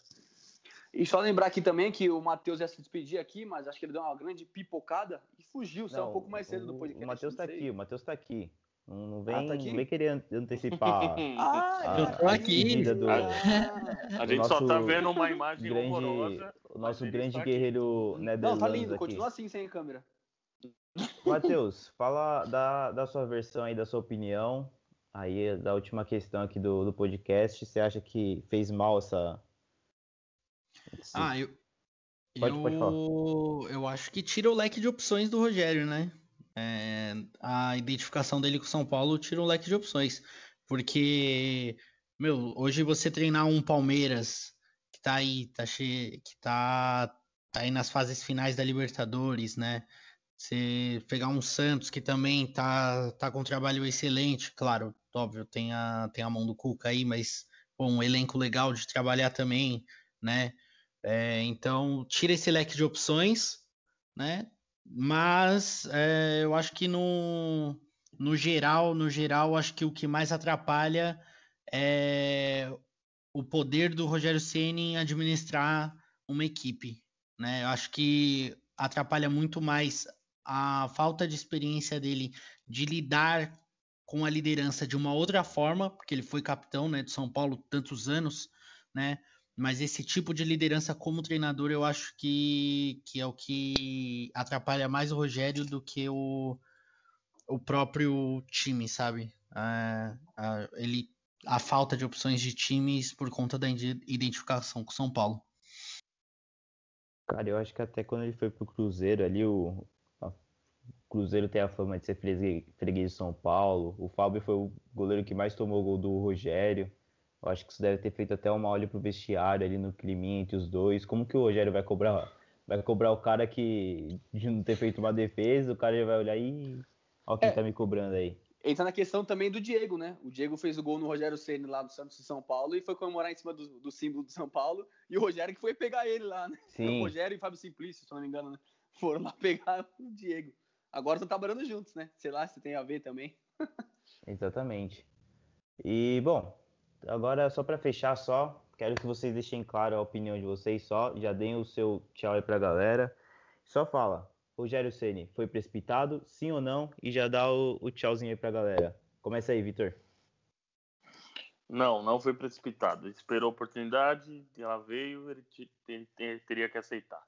E só lembrar aqui também que o Matheus ia se despedir aqui, mas acho que ele deu uma grande pipocada e fugiu, saiu um pouco mais cedo do podcast. O Matheus tá aqui, o Matheus tá aqui. Não, não vem, ah, tá não vem querer antecipar. [LAUGHS] ah, a, eu tô aqui. Do, a, a gente nosso só tá vendo uma imagem grande, horrorosa. O nosso grande guerreiro Não, tá lindo, aqui. continua assim sem câmera. Matheus, fala da, da sua versão aí, da sua opinião. Aí, da última questão aqui do, do podcast. Você acha que fez mal essa, Sim. Ah, eu. Pode, eu, pode falar. eu acho que tira o leque de opções do Rogério, né? É, a identificação dele com São Paulo tira o leque de opções. Porque, meu, hoje você treinar um Palmeiras que tá aí, tá cheio, que tá, tá aí nas fases finais da Libertadores, né? Você pegar um Santos que também tá, tá com um trabalho excelente, claro, óbvio, tem a, tem a mão do Cuca aí, mas bom, um elenco legal de trabalhar também, né? É, então, tira esse leque de opções, né? Mas é, eu acho que no, no geral, no geral, acho que o que mais atrapalha é o poder do Rogério Ceni em administrar uma equipe, né? Eu acho que atrapalha muito mais a falta de experiência dele de lidar com a liderança de uma outra forma, porque ele foi capitão, né, de São Paulo tantos anos, né? Mas esse tipo de liderança como treinador eu acho que, que é o que atrapalha mais o Rogério do que o, o próprio time, sabe? A, a, ele, a falta de opções de times por conta da identificação com São Paulo. Cara, eu acho que até quando ele foi pro Cruzeiro ali, o, o Cruzeiro tem a fama de ser freguês de São Paulo. O Fábio foi o goleiro que mais tomou gol do Rogério. Eu acho que isso deve ter feito até uma olho pro vestiário ali no clima entre os dois. Como que o Rogério vai cobrar? Vai cobrar o cara que de não ter feito uma defesa, o cara já vai olhar e olha quem é, tá me cobrando aí. Entra na questão também do Diego, né? O Diego fez o gol no Rogério Ceni lá do Santos de São Paulo e foi comemorar em cima do, do símbolo de São Paulo. E o Rogério que foi pegar ele lá, né? Sim. O Rogério e Fábio Simplício, se não me engano, né? Foram lá [LAUGHS] pegar o Diego. Agora estão trabalhando juntos, né? Sei lá se tem a ver também. [LAUGHS] Exatamente. E, bom, agora só para fechar só, quero que vocês deixem claro a opinião de vocês só, já deem o seu tchau aí pra galera. Só fala, Rogério Ceni foi precipitado, sim ou não? E já dá o, o tchauzinho aí pra galera. Começa aí, Vitor. Não, não foi precipitado. Ele esperou a oportunidade, ela veio, ele, ele teria que aceitar.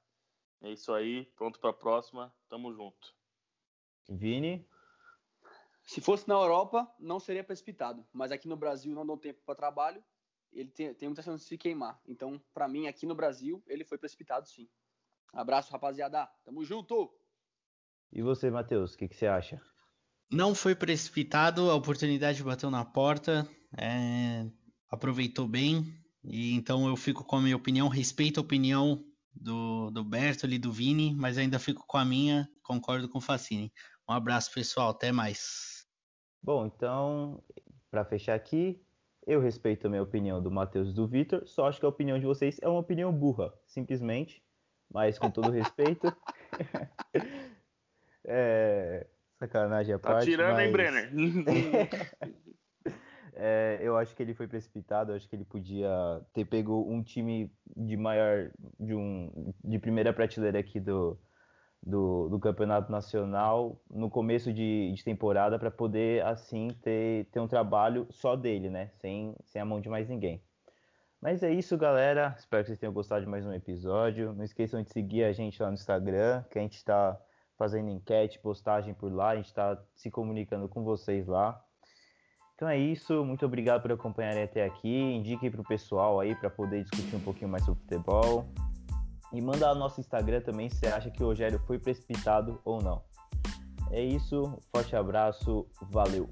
É isso aí, pronto para a próxima, tamo junto. Vini? Se fosse na Europa, não seria precipitado, mas aqui no Brasil não deu tempo para trabalho, ele tem, tem muita chance de se queimar. Então, para mim, aqui no Brasil, ele foi precipitado sim. Abraço, rapaziada. Tamo junto! E você, Matheus, o que, que, você acha? Não foi precipitado, a oportunidade bateu na porta, é, aproveitou bem, e então eu fico com a minha opinião, respeito a opinião do, do Bertoli e do Vini, mas ainda fico com a minha, concordo com o Facini. Um abraço, pessoal, até mais. Bom, então, para fechar aqui, eu respeito a minha opinião do Matheus e do Vitor, só acho que a opinião de vocês é uma opinião burra, simplesmente, mas com todo respeito. [LAUGHS] é, sacanagem à tá parte. Tá tirando, mas... hein, Brenner? [LAUGHS] É, eu acho que ele foi precipitado, eu acho que ele podia ter pego um time de maior, de um de primeira prateleira aqui do, do, do campeonato nacional no começo de, de temporada para poder assim ter, ter um trabalho só dele, né? Sem, sem a mão de mais ninguém. Mas é isso, galera. Espero que vocês tenham gostado de mais um episódio. Não esqueçam de seguir a gente lá no Instagram, que a gente está fazendo enquete, postagem por lá, a gente está se comunicando com vocês lá. Então é isso, muito obrigado por acompanharem até aqui. Indiquem para o pessoal aí para poder discutir um pouquinho mais sobre futebol. E manda lá no nosso Instagram também se acha que o Rogério foi precipitado ou não. É isso, forte abraço, valeu!